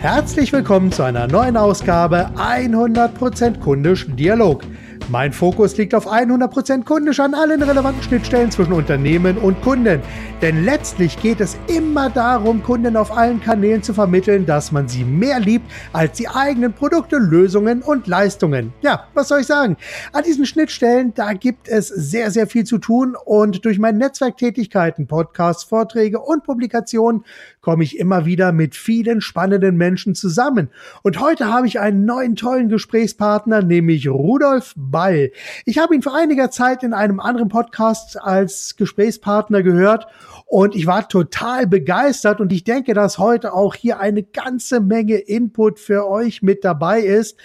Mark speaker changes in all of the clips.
Speaker 1: Herzlich willkommen zu einer neuen Ausgabe 100% kundisch Dialog. Mein Fokus liegt auf 100% kundisch an allen relevanten Schnittstellen zwischen Unternehmen und Kunden. Denn letztlich geht es immer darum, Kunden auf allen Kanälen zu vermitteln, dass man sie mehr liebt als die eigenen Produkte, Lösungen und Leistungen. Ja, was soll ich sagen? An diesen Schnittstellen, da gibt es sehr, sehr viel zu tun und durch meine Netzwerktätigkeiten, Podcasts, Vorträge und Publikationen komme ich immer wieder mit vielen spannenden Menschen zusammen. Und heute habe ich einen neuen tollen Gesprächspartner, nämlich Rudolf Ball. Ich habe ihn vor einiger Zeit in einem anderen Podcast als Gesprächspartner gehört und ich war total begeistert und ich denke, dass heute auch hier eine ganze Menge Input für euch mit dabei ist.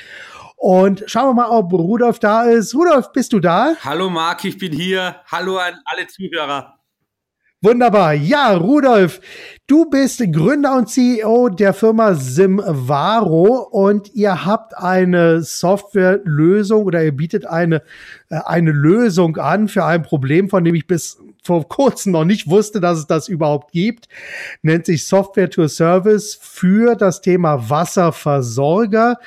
Speaker 1: Und schauen wir mal, ob Rudolf da ist. Rudolf, bist du da?
Speaker 2: Hallo Marc, ich bin hier. Hallo an alle Zuhörer.
Speaker 1: Wunderbar. Ja, Rudolf, du bist Gründer und CEO der Firma Simvaro und ihr habt eine Softwarelösung oder ihr bietet eine, äh, eine Lösung an für ein Problem, von dem ich bis vor kurzem noch nicht wusste, dass es das überhaupt gibt. Nennt sich Software to Service für das Thema Wasserversorger.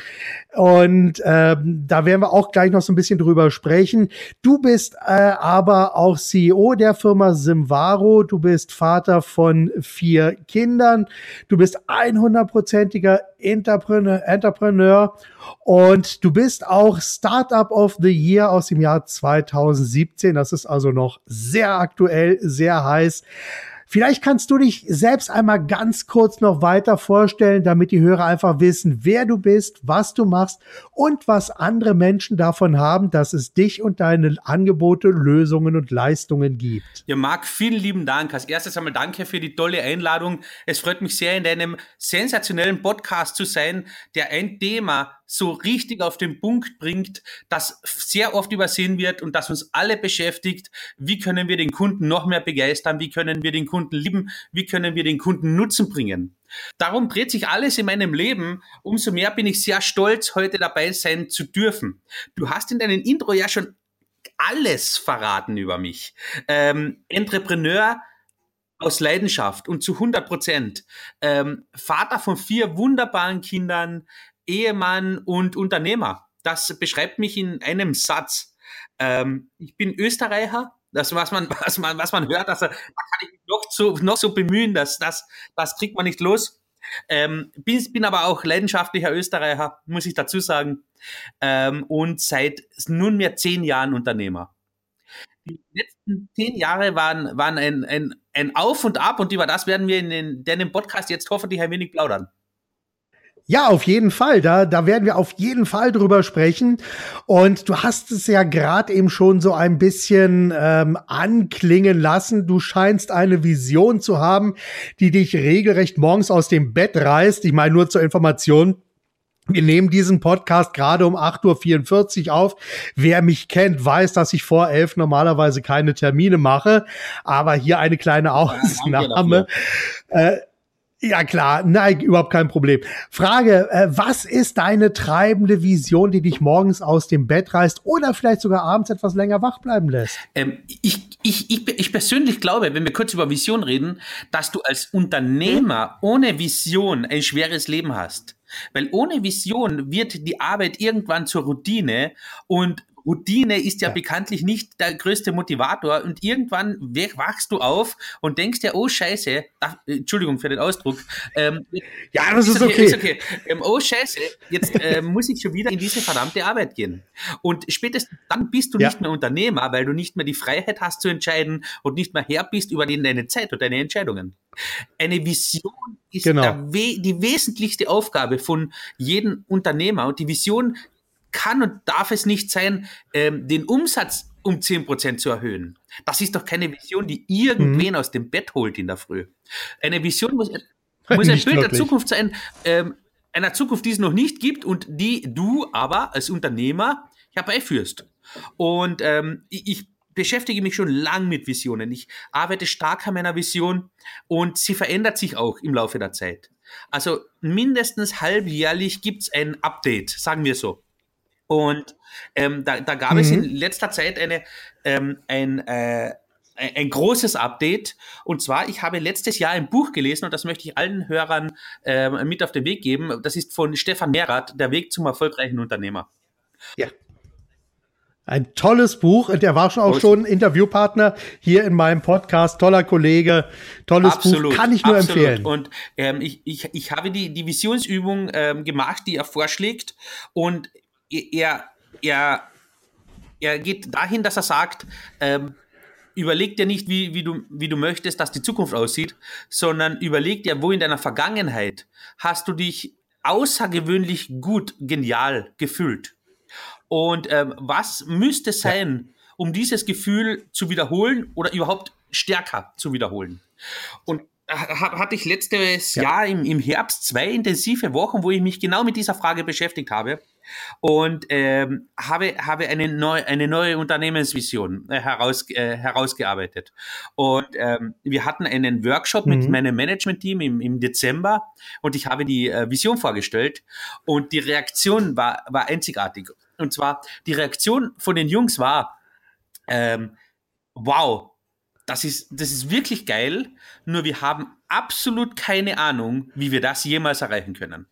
Speaker 1: Und ähm, da werden wir auch gleich noch so ein bisschen drüber sprechen. Du bist äh, aber auch CEO der Firma Simvaro. Du bist Vater von vier Kindern. Du bist 100%iger Entrepreneur, Entrepreneur und du bist auch Startup of the Year aus dem Jahr 2017. Das ist also noch sehr aktuell, sehr heiß. Vielleicht kannst du dich selbst einmal ganz kurz noch weiter vorstellen, damit die Hörer einfach wissen, wer du bist, was du machst und was andere Menschen davon haben, dass es dich und deine Angebote, Lösungen und Leistungen gibt.
Speaker 2: Ja, Marc, vielen lieben Dank. Als erstes einmal danke für die tolle Einladung. Es freut mich sehr, in deinem sensationellen Podcast zu sein, der ein Thema so richtig auf den Punkt bringt, das sehr oft übersehen wird und das uns alle beschäftigt. Wie können wir den Kunden noch mehr begeistern? Wie können wir den Kunden lieben? Wie können wir den Kunden Nutzen bringen? Darum dreht sich alles in meinem Leben. Umso mehr bin ich sehr stolz, heute dabei sein zu dürfen. Du hast in deinem Intro ja schon alles verraten über mich. Ähm, Entrepreneur, aus Leidenschaft und zu 100 Prozent. Ähm, Vater von vier wunderbaren Kindern, Ehemann und Unternehmer. Das beschreibt mich in einem Satz. Ähm, ich bin Österreicher. Das, was man, was man, was man hört, also, da kann ich mich noch so, noch so bemühen, dass das, das kriegt man nicht los. Ähm, bin, bin aber auch leidenschaftlicher Österreicher, muss ich dazu sagen. Ähm, und seit nunmehr zehn Jahren Unternehmer. Die letzten zehn Jahre waren, waren ein, ein, ein Auf und Ab und über das werden wir in, den, in dem Podcast jetzt hoffentlich ein wenig plaudern.
Speaker 1: Ja, auf jeden Fall. Da, da werden wir auf jeden Fall drüber sprechen. Und du hast es ja gerade eben schon so ein bisschen ähm, anklingen lassen. Du scheinst eine Vision zu haben, die dich regelrecht morgens aus dem Bett reißt. Ich meine nur zur Information. Wir nehmen diesen Podcast gerade um 8.44 Uhr auf. Wer mich kennt, weiß, dass ich vor elf normalerweise keine Termine mache. Aber hier eine kleine Ausnahme. Ja, ja klar, nein, überhaupt kein Problem. Frage, äh, was ist deine treibende Vision, die dich morgens aus dem Bett reißt oder vielleicht sogar abends etwas länger wach bleiben lässt?
Speaker 2: Ähm, ich, ich, ich, ich persönlich glaube, wenn wir kurz über Vision reden, dass du als Unternehmer ohne Vision ein schweres Leben hast. Weil ohne Vision wird die Arbeit irgendwann zur Routine und Routine ist ja, ja, bekanntlich nicht der größte Motivator und irgendwann wachst du auf und denkst dir, oh Scheiße, ach, Entschuldigung für den Ausdruck.
Speaker 1: Ähm, ja, das ist, ist okay. Ist okay.
Speaker 2: Ähm, oh Scheiße, jetzt äh, muss ich schon wieder in diese verdammte Arbeit gehen. Und spätestens dann bist du ja. nicht mehr Unternehmer, weil du nicht mehr die Freiheit hast zu entscheiden und nicht mehr Herr bist über deine Zeit und deine Entscheidungen. Eine Vision ist genau. die wesentlichste Aufgabe von jedem Unternehmer und die Vision kann und darf es nicht sein, ähm, den Umsatz um 10% zu erhöhen. Das ist doch keine Vision, die irgendwen mhm. aus dem Bett holt in der Früh. Eine Vision muss, muss ein Bild der Zukunft sein, ähm, einer Zukunft, die es noch nicht gibt und die du aber als Unternehmer herbeiführst. Und ähm, ich, ich beschäftige mich schon lang mit Visionen. Ich arbeite stark an meiner Vision und sie verändert sich auch im Laufe der Zeit. Also mindestens halbjährlich gibt es ein Update, sagen wir so. Und ähm, da, da gab mhm. es in letzter Zeit eine, ähm, ein, äh, ein großes Update. Und zwar, ich habe letztes Jahr ein Buch gelesen und das möchte ich allen Hörern äh, mit auf den Weg geben. Das ist von Stefan Mehrath, Der Weg zum erfolgreichen Unternehmer.
Speaker 1: Ja. Ein tolles Buch. Der war schon auch schon Interviewpartner hier in meinem Podcast. Toller Kollege, tolles absolut, Buch. Kann ich nur absolut. empfehlen.
Speaker 2: Und ähm, ich, ich, ich habe die, die Visionsübung ähm, gemacht, die er vorschlägt. Und er, er, er geht dahin, dass er sagt, ähm, überleg dir nicht, wie, wie, du, wie du möchtest, dass die Zukunft aussieht, sondern überleg dir, wo in deiner Vergangenheit hast du dich außergewöhnlich gut, genial gefühlt. Und ähm, was müsste sein, um dieses Gefühl zu wiederholen oder überhaupt stärker zu wiederholen? Und hatte ich letztes ja. Jahr im, im Herbst zwei intensive Wochen, wo ich mich genau mit dieser Frage beschäftigt habe und ähm, habe, habe eine, neu, eine neue Unternehmensvision äh, heraus, äh, herausgearbeitet. Und ähm, wir hatten einen Workshop mhm. mit meinem Management-Team im, im Dezember und ich habe die äh, Vision vorgestellt und die Reaktion war, war einzigartig. Und zwar die Reaktion von den Jungs war, ähm, wow, das ist, das ist wirklich geil, nur wir haben absolut keine Ahnung, wie wir das jemals erreichen können.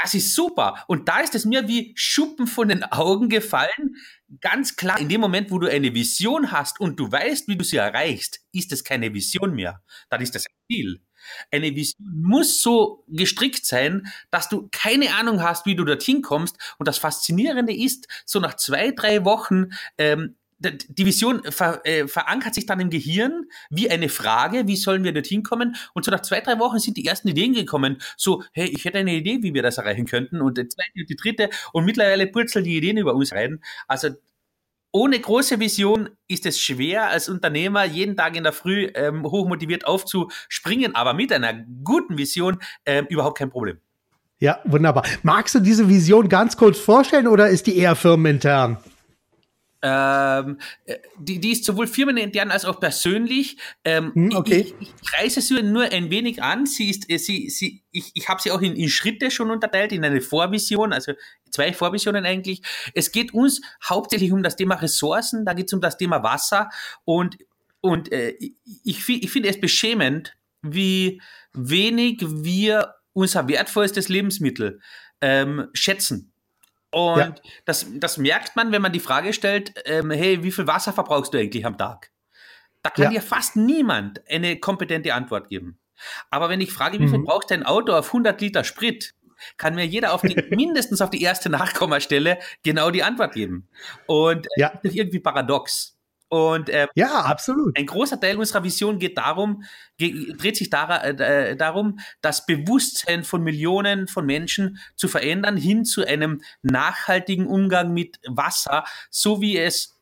Speaker 2: Das ist super. Und da ist es mir wie Schuppen von den Augen gefallen. Ganz klar, in dem Moment, wo du eine Vision hast und du weißt, wie du sie erreichst, ist es keine Vision mehr. Dann ist das ein Ziel. Eine Vision muss so gestrickt sein, dass du keine Ahnung hast, wie du dorthin kommst. Und das Faszinierende ist, so nach zwei, drei Wochen ähm, die Vision ver, äh, verankert sich dann im Gehirn wie eine Frage, wie sollen wir dorthin kommen? Und so nach zwei, drei Wochen sind die ersten Ideen gekommen. So, hey, ich hätte eine Idee, wie wir das erreichen könnten. Und die zweite und die dritte. Und mittlerweile purzeln die Ideen über uns rein. Also ohne große Vision ist es schwer, als Unternehmer jeden Tag in der Früh ähm, hochmotiviert aufzuspringen, aber mit einer guten Vision ähm, überhaupt kein Problem.
Speaker 1: Ja, wunderbar. Magst du diese Vision ganz kurz vorstellen oder ist die eher firmenintern?
Speaker 2: Ähm, äh, die, die ist sowohl firmenintern als auch persönlich. Ähm, hm, okay. Ich, ich, kreise sie nur ein wenig an. Sie ist, äh, sie, sie, ich, ich habe sie auch in, in Schritte schon unterteilt, in eine Vorvision, also zwei Vorvisionen eigentlich. Es geht uns hauptsächlich um das Thema Ressourcen, da geht es um das Thema Wasser und, und äh, ich, ich finde es beschämend, wie wenig wir unser wertvollstes Lebensmittel ähm, schätzen. Und ja. das, das merkt man, wenn man die Frage stellt, ähm, hey, wie viel Wasser verbrauchst du eigentlich am Tag? Da kann ja. dir fast niemand eine kompetente Antwort geben. Aber wenn ich frage, wie viel mhm. braucht dein Auto auf 100 Liter Sprit, kann mir jeder auf die, mindestens auf die erste Nachkommastelle genau die Antwort geben. Und äh, ja. das ist irgendwie paradox. Und äh,
Speaker 1: ja, absolut.
Speaker 2: Ein großer Teil unserer Vision geht darum, geht, dreht sich dar, äh, darum, das Bewusstsein von Millionen von Menschen zu verändern hin zu einem nachhaltigen Umgang mit Wasser, so wie es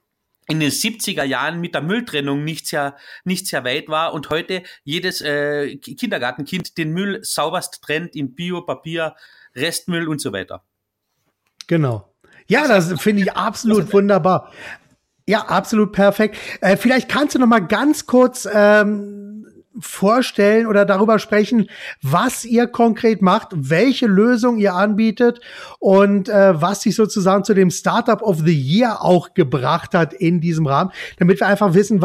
Speaker 2: in den 70er Jahren mit der Mülltrennung nicht sehr, nicht sehr weit war und heute jedes äh, Kindergartenkind den Müll sauberst trennt in Bio, Papier, Restmüll und so weiter.
Speaker 1: Genau. Ja, das finde ich absolut wunderbar. Ja, absolut perfekt. Äh, vielleicht kannst du noch mal ganz kurz ähm, vorstellen oder darüber sprechen, was ihr konkret macht, welche Lösung ihr anbietet und äh, was sich sozusagen zu dem Startup of the Year auch gebracht hat in diesem Rahmen, damit wir einfach wissen,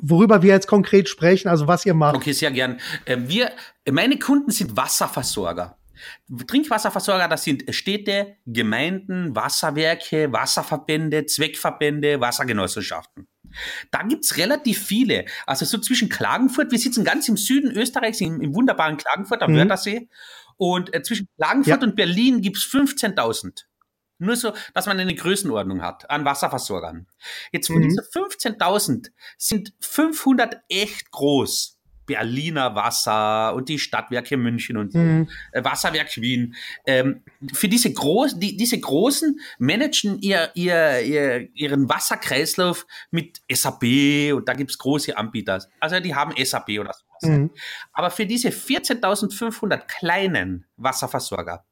Speaker 1: worüber wir jetzt konkret sprechen, also was ihr macht.
Speaker 2: Okay, sehr gern. Äh, wir, meine Kunden sind Wasserversorger. Trinkwasserversorger, das sind Städte, Gemeinden, Wasserwerke, Wasserverbände, Zweckverbände, Wassergenossenschaften. Da gibt's relativ viele. Also so zwischen Klagenfurt, wir sitzen ganz im Süden Österreichs, im, im wunderbaren Klagenfurt am mhm. Wörthersee. Und äh, zwischen Klagenfurt ja. und Berlin gibt's 15.000. Nur so, dass man eine Größenordnung hat an Wasserversorgern. Jetzt von mhm. diesen 15.000 sind 500 echt groß. Berliner Wasser und die Stadtwerke München und mhm. Äh, Wasserwerk Wien. Ähm, für diese, Groß, die, diese Großen managen ihr, ihr, ihr, ihren Wasserkreislauf mit SAP und da gibt es große Anbieter. Also die haben SAP oder sowas. Mhm. Aber für diese 14.500 kleinen Wasserversorger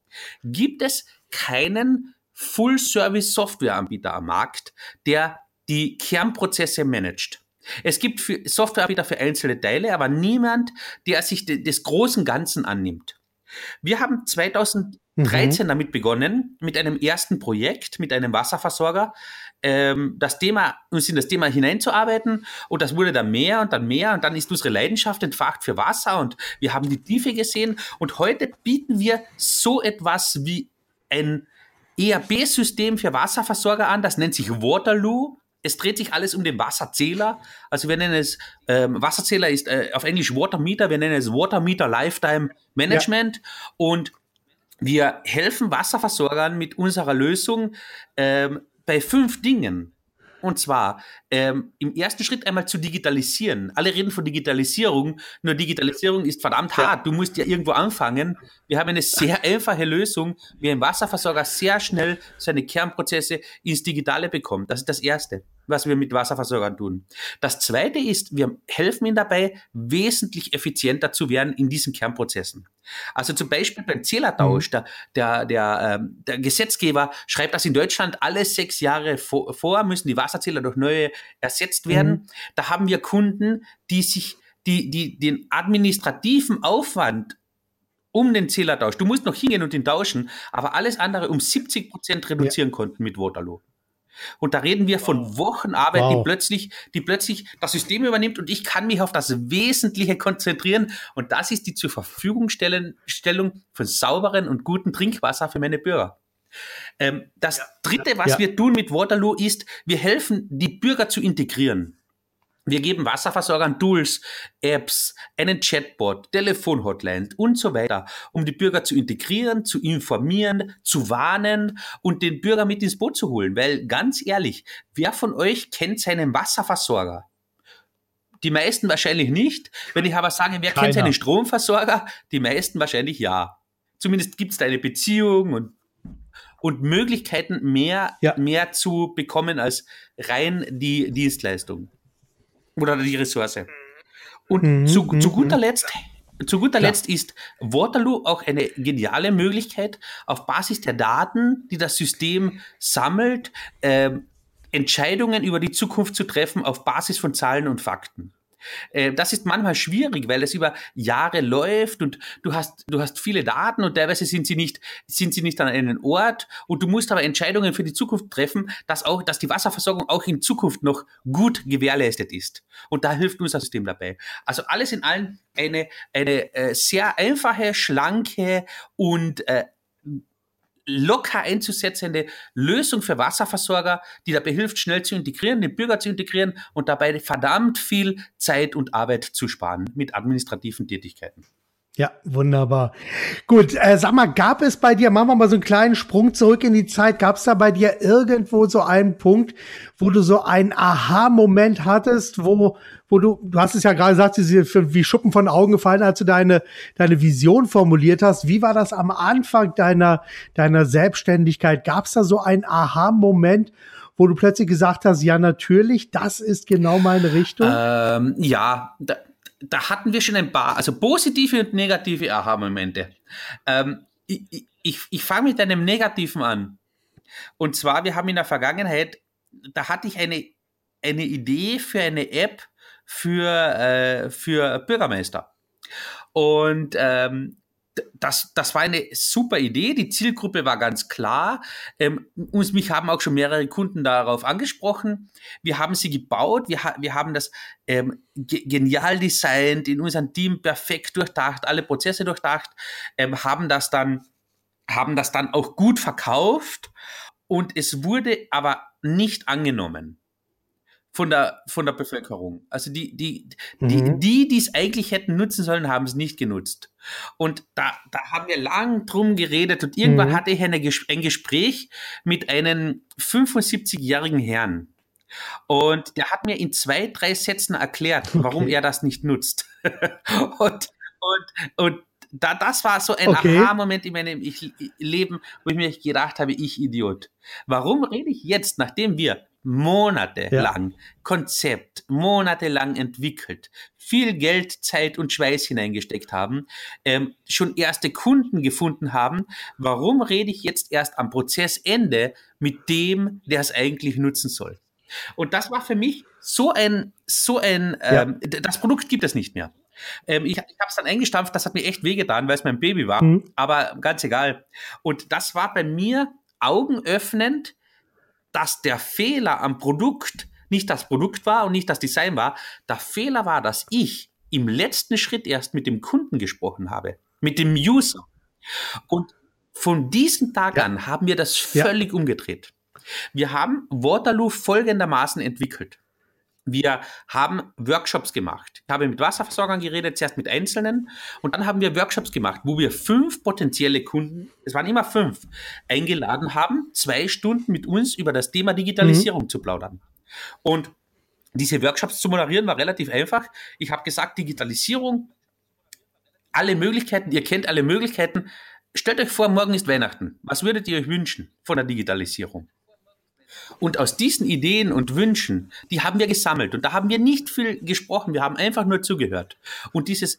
Speaker 2: gibt es keinen Full-Service-Software-Anbieter am Markt, der die Kernprozesse managt. Es gibt für Softwareanbieter für einzelne Teile, aber niemand, der sich de, des großen Ganzen annimmt. Wir haben 2013 mhm. damit begonnen, mit einem ersten Projekt, mit einem Wasserversorger, ähm, das Thema, uns in das Thema hineinzuarbeiten und das wurde dann mehr und dann mehr und dann ist unsere Leidenschaft entfacht für Wasser und wir haben die Tiefe gesehen und heute bieten wir so etwas wie ein ERP-System für Wasserversorger an, das nennt sich Waterloo. Es dreht sich alles um den Wasserzähler. Also wir nennen es, ähm, Wasserzähler ist äh, auf Englisch Water Meter, wir nennen es Water Meter Lifetime Management. Ja. Und wir helfen Wasserversorgern mit unserer Lösung ähm, bei fünf Dingen. Und zwar ähm, im ersten Schritt einmal zu digitalisieren. Alle reden von Digitalisierung, nur Digitalisierung ist verdammt hart. Du musst ja irgendwo anfangen. Wir haben eine sehr einfache Lösung, wie ein Wasserversorger sehr schnell seine Kernprozesse ins Digitale bekommt. Das ist das Erste was wir mit Wasserversorgern tun. Das zweite ist, wir helfen ihnen dabei, wesentlich effizienter zu werden in diesen Kernprozessen. Also zum Beispiel beim Zählertausch, mhm. der, der, der, ähm, der Gesetzgeber schreibt das in Deutschland alle sechs Jahre vor, vor müssen die Wasserzähler durch neue ersetzt werden. Mhm. Da haben wir Kunden, die sich, die, die den administrativen Aufwand um den Zählertausch. Du musst noch hingehen und ihn tauschen, aber alles andere um 70 Prozent reduzieren ja. konnten mit Waterloo. Und da reden wir von Wochenarbeit, wow. die plötzlich, die plötzlich das System übernimmt und ich kann mich auf das Wesentliche konzentrieren. Und das ist die zur Verfügungstellung von sauberen und guten Trinkwasser für meine Bürger. Ähm, das dritte, was ja. wir tun mit Waterloo ist, wir helfen, die Bürger zu integrieren. Wir geben Wasserversorgern Tools, Apps, einen Chatbot, Telefonhotlines und so weiter, um die Bürger zu integrieren, zu informieren, zu warnen und den Bürger mit ins Boot zu holen. Weil ganz ehrlich, wer von euch kennt seinen Wasserversorger? Die meisten wahrscheinlich nicht. Wenn ich aber sage, wer Keiner. kennt seinen Stromversorger? Die meisten wahrscheinlich ja. Zumindest gibt es da eine Beziehung und, und Möglichkeiten, mehr, ja. mehr zu bekommen als rein die Dienstleistung oder die Ressource. Und mhm, zu, zu, mhm, guter mhm. Letzt, zu guter Letzt ist Waterloo auch eine geniale Möglichkeit, auf Basis der Daten, die das System sammelt, äh, Entscheidungen über die Zukunft zu treffen auf Basis von Zahlen und Fakten. Äh, das ist manchmal schwierig, weil es über Jahre läuft und du hast, du hast viele Daten und teilweise sind sie nicht, sind sie nicht an einem Ort und du musst aber Entscheidungen für die Zukunft treffen, dass auch, dass die Wasserversorgung auch in Zukunft noch gut gewährleistet ist. Und da hilft unser System dabei. Also alles in allem eine, eine äh, sehr einfache, schlanke und äh, locker einzusetzende Lösung für Wasserversorger, die dabei hilft, schnell zu integrieren, den Bürger zu integrieren und dabei verdammt viel Zeit und Arbeit zu sparen mit administrativen Tätigkeiten.
Speaker 1: Ja, wunderbar. Gut, äh, sag mal, gab es bei dir, machen wir mal so einen kleinen Sprung zurück in die Zeit, gab es da bei dir irgendwo so einen Punkt, wo du so einen Aha-Moment hattest, wo, wo du, du hast es ja gerade gesagt, wie Schuppen von Augen gefallen, als du deine, deine Vision formuliert hast. Wie war das am Anfang deiner, deiner Selbstständigkeit? Gab es da so einen Aha-Moment, wo du plötzlich gesagt hast, ja, natürlich, das ist genau meine Richtung?
Speaker 2: Ähm, ja, da, da hatten wir schon ein paar, also positive und negative Aha-Momente. Ähm, ich ich, ich fange mit einem negativen an. Und zwar, wir haben in der Vergangenheit, da hatte ich eine, eine Idee für eine App für, äh, für Bürgermeister. Und ähm, das, das war eine super Idee. Die Zielgruppe war ganz klar. Ähm, uns, mich haben auch schon mehrere Kunden darauf angesprochen. Wir haben sie gebaut. Wir, wir haben das ähm, genial designt, in unserem Team perfekt durchdacht, alle Prozesse durchdacht, ähm, haben das dann, haben das dann auch gut verkauft. Und es wurde aber nicht angenommen von der, von der Bevölkerung. Also die, die, mhm. die, die es eigentlich hätten nutzen sollen, haben es nicht genutzt. Und da, da haben wir lang drum geredet und irgendwann mhm. hatte ich eine, ein Gespräch mit einem 75-jährigen Herrn. Und der hat mir in zwei, drei Sätzen erklärt, okay. warum er das nicht nutzt. und, und, und da, das war so ein okay. Aha-Moment in meinem ich, Leben, wo ich mir gedacht habe, ich Idiot. Warum rede ich jetzt, nachdem wir monatelang ja. Konzept, monatelang entwickelt, viel Geld, Zeit und Schweiß hineingesteckt haben, ähm, schon erste Kunden gefunden haben. Warum rede ich jetzt erst am Prozessende mit dem, der es eigentlich nutzen soll? Und das war für mich so ein, so ein, ähm, ja. das Produkt gibt es nicht mehr. Ähm, ich ich habe es dann eingestampft, das hat mir echt wehgetan, weil es mein Baby war, mhm. aber ganz egal. Und das war bei mir augenöffnend, dass der Fehler am Produkt nicht das Produkt war und nicht das Design war. Der Fehler war, dass ich im letzten Schritt erst mit dem Kunden gesprochen habe, mit dem User. Und von diesem Tag ja. an haben wir das völlig ja. umgedreht. Wir haben Waterloo folgendermaßen entwickelt. Wir haben Workshops gemacht. Ich habe mit Wasserversorgern geredet, zuerst mit Einzelnen. Und dann haben wir Workshops gemacht, wo wir fünf potenzielle Kunden, es waren immer fünf, eingeladen haben, zwei Stunden mit uns über das Thema Digitalisierung mhm. zu plaudern. Und diese Workshops zu moderieren war relativ einfach. Ich habe gesagt, Digitalisierung, alle Möglichkeiten, ihr kennt alle Möglichkeiten. Stellt euch vor, morgen ist Weihnachten. Was würdet ihr euch wünschen von der Digitalisierung? Und aus diesen Ideen und Wünschen, die haben wir gesammelt. Und da haben wir nicht viel gesprochen, wir haben einfach nur zugehört. Und dieses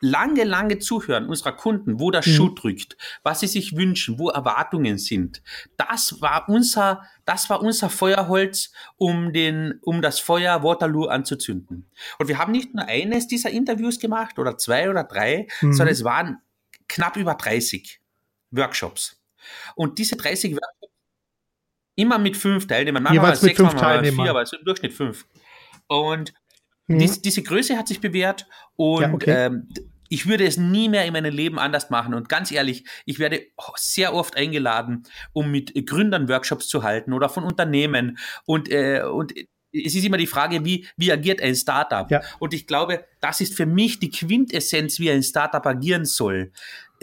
Speaker 2: lange, lange Zuhören unserer Kunden, wo der mhm. Schuh drückt, was sie sich wünschen, wo Erwartungen sind. Das war unser, das war unser Feuerholz, um den, um das Feuer Waterloo anzuzünden. Und wir haben nicht nur eines dieser Interviews gemacht oder zwei oder drei, mhm. sondern es waren knapp über 30 Workshops. Und diese 30 Workshops immer mit fünf Teilnehmern,
Speaker 1: manchmal Jeweils sechs, manchmal vier,
Speaker 2: aber so im Durchschnitt fünf. Und mhm. dies, diese Größe hat sich bewährt und ja, okay. ähm, ich würde es nie mehr in meinem Leben anders machen. Und ganz ehrlich, ich werde sehr oft eingeladen, um mit Gründern Workshops zu halten oder von Unternehmen. Und, äh, und es ist immer die Frage, wie, wie agiert ein Startup? Ja. Und ich glaube, das ist für mich die Quintessenz, wie ein Startup agieren soll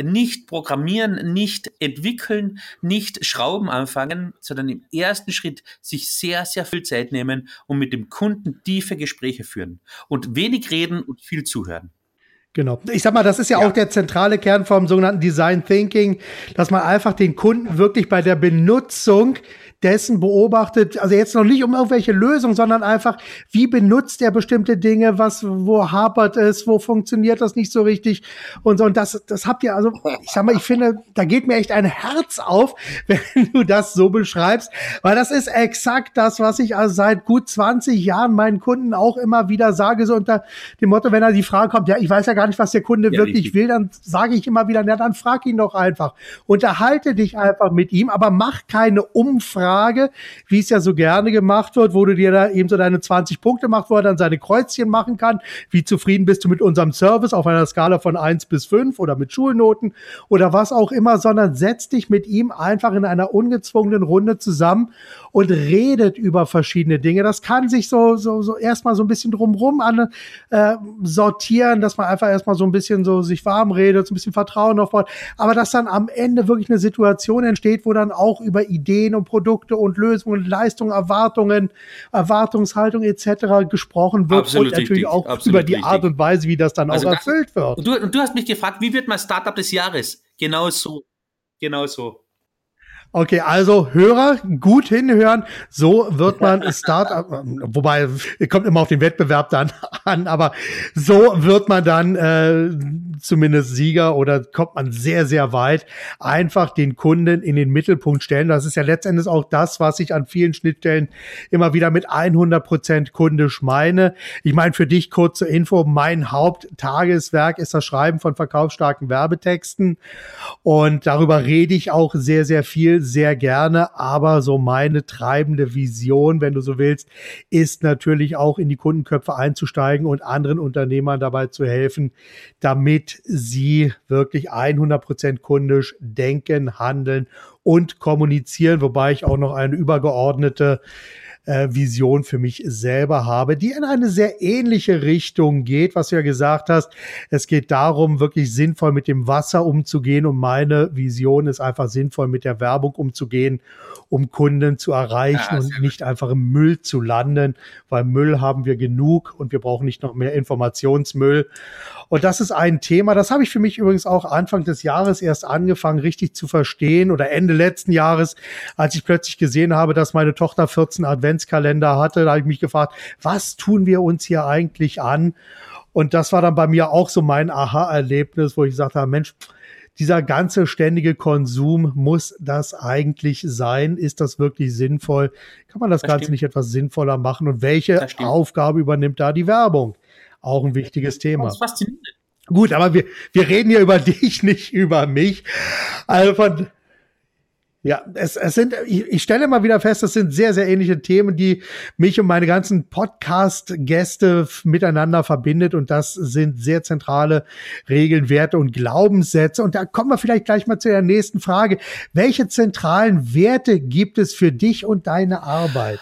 Speaker 2: nicht programmieren, nicht entwickeln, nicht Schrauben anfangen, sondern im ersten Schritt sich sehr, sehr viel Zeit nehmen und mit dem Kunden tiefe Gespräche führen und wenig reden und viel zuhören.
Speaker 1: Genau. Ich sag mal, das ist ja, ja, auch der zentrale Kern vom sogenannten Design Thinking, dass man einfach den Kunden wirklich bei der Benutzung dessen beobachtet, also jetzt noch nicht um irgendwelche Lösungen, sondern einfach, wie benutzt er bestimmte Dinge, was, wo hapert es, wo funktioniert das nicht so richtig und so. Und das, das habt ihr, also, ich sag mal, ich finde, da geht mir echt ein Herz auf, wenn du das so beschreibst, weil das ist exakt das, was ich also seit gut 20 Jahren meinen Kunden auch immer wieder sage, so unter dem Motto, wenn er die Frage kommt, ja, ich weiß ja gar nicht, was der Kunde ja, wirklich richtig. will, dann sage ich immer wieder, na, dann frag ihn doch einfach. Unterhalte dich einfach mit ihm, aber mach keine Umfrage Frage, wie es ja so gerne gemacht wird, wo du dir da eben so deine 20 Punkte machst, wo er dann seine Kreuzchen machen kann. Wie zufrieden bist du mit unserem Service auf einer Skala von 1 bis 5 oder mit Schulnoten oder was auch immer, sondern setz dich mit ihm einfach in einer ungezwungenen Runde zusammen und redet über verschiedene Dinge. Das kann sich so, so, so erstmal so ein bisschen drumrum an, äh, sortieren, dass man einfach erstmal so ein bisschen so sich warm redet, so ein bisschen Vertrauen aufbaut, aber dass dann am Ende wirklich eine Situation entsteht, wo dann auch über Ideen und Produkte Produkte und Lösungen, Leistungen, Erwartungen, Erwartungshaltung etc. gesprochen wird
Speaker 2: absolut
Speaker 1: und natürlich
Speaker 2: richtig,
Speaker 1: auch über die richtig. Art und Weise, wie das dann also auch das, erfüllt wird.
Speaker 2: Und du, und du hast mich gefragt, wie wird mein Startup des Jahres? Genau so. Genau so.
Speaker 1: Okay, also Hörer, gut hinhören. So wird man Startup, wobei, kommt immer auf den Wettbewerb dann an, aber so wird man dann äh, zumindest Sieger oder kommt man sehr, sehr weit. Einfach den Kunden in den Mittelpunkt stellen. Das ist ja letztendlich auch das, was ich an vielen Schnittstellen immer wieder mit 100 Prozent kundisch meine. Ich meine, für dich kurze Info, mein Haupttageswerk ist das Schreiben von verkaufsstarken Werbetexten und darüber rede ich auch sehr, sehr viel sehr gerne, aber so meine treibende Vision, wenn du so willst, ist natürlich auch in die Kundenköpfe einzusteigen und anderen Unternehmern dabei zu helfen, damit sie wirklich 100 Prozent kundisch denken, handeln und kommunizieren, wobei ich auch noch eine übergeordnete äh, Vision für mich selber habe, die in eine sehr ähnliche Richtung geht, was du ja gesagt hast. Es geht darum, wirklich sinnvoll mit dem Wasser umzugehen und meine Vision ist einfach sinnvoll mit der Werbung umzugehen, um Kunden zu erreichen ja, und nicht einfach im Müll zu landen, weil Müll haben wir genug und wir brauchen nicht noch mehr Informationsmüll. Und das ist ein Thema, das habe ich für mich übrigens auch Anfang des Jahres erst angefangen, richtig zu verstehen oder Ende letzten Jahres, als ich plötzlich gesehen habe, dass meine Tochter 14 Adventskalender hatte. Da habe ich mich gefragt, was tun wir uns hier eigentlich an? Und das war dann bei mir auch so mein Aha-Erlebnis, wo ich gesagt habe, Mensch, dieser ganze ständige Konsum, muss das eigentlich sein? Ist das wirklich sinnvoll? Kann man das, das Ganze stimmt. nicht etwas sinnvoller machen? Und welche Aufgabe übernimmt da die Werbung? Auch ein wichtiges Thema. Das ist faszinierend. Gut, aber wir, wir reden hier über dich, nicht über mich. Also von, Ja, es, es sind, ich, ich stelle mal wieder fest, das sind sehr, sehr ähnliche Themen, die mich und meine ganzen Podcast-Gäste miteinander verbindet. Und das sind sehr zentrale Regeln, Werte und Glaubenssätze. Und da kommen wir vielleicht gleich mal zu der nächsten Frage. Welche zentralen Werte gibt es für dich und deine Arbeit?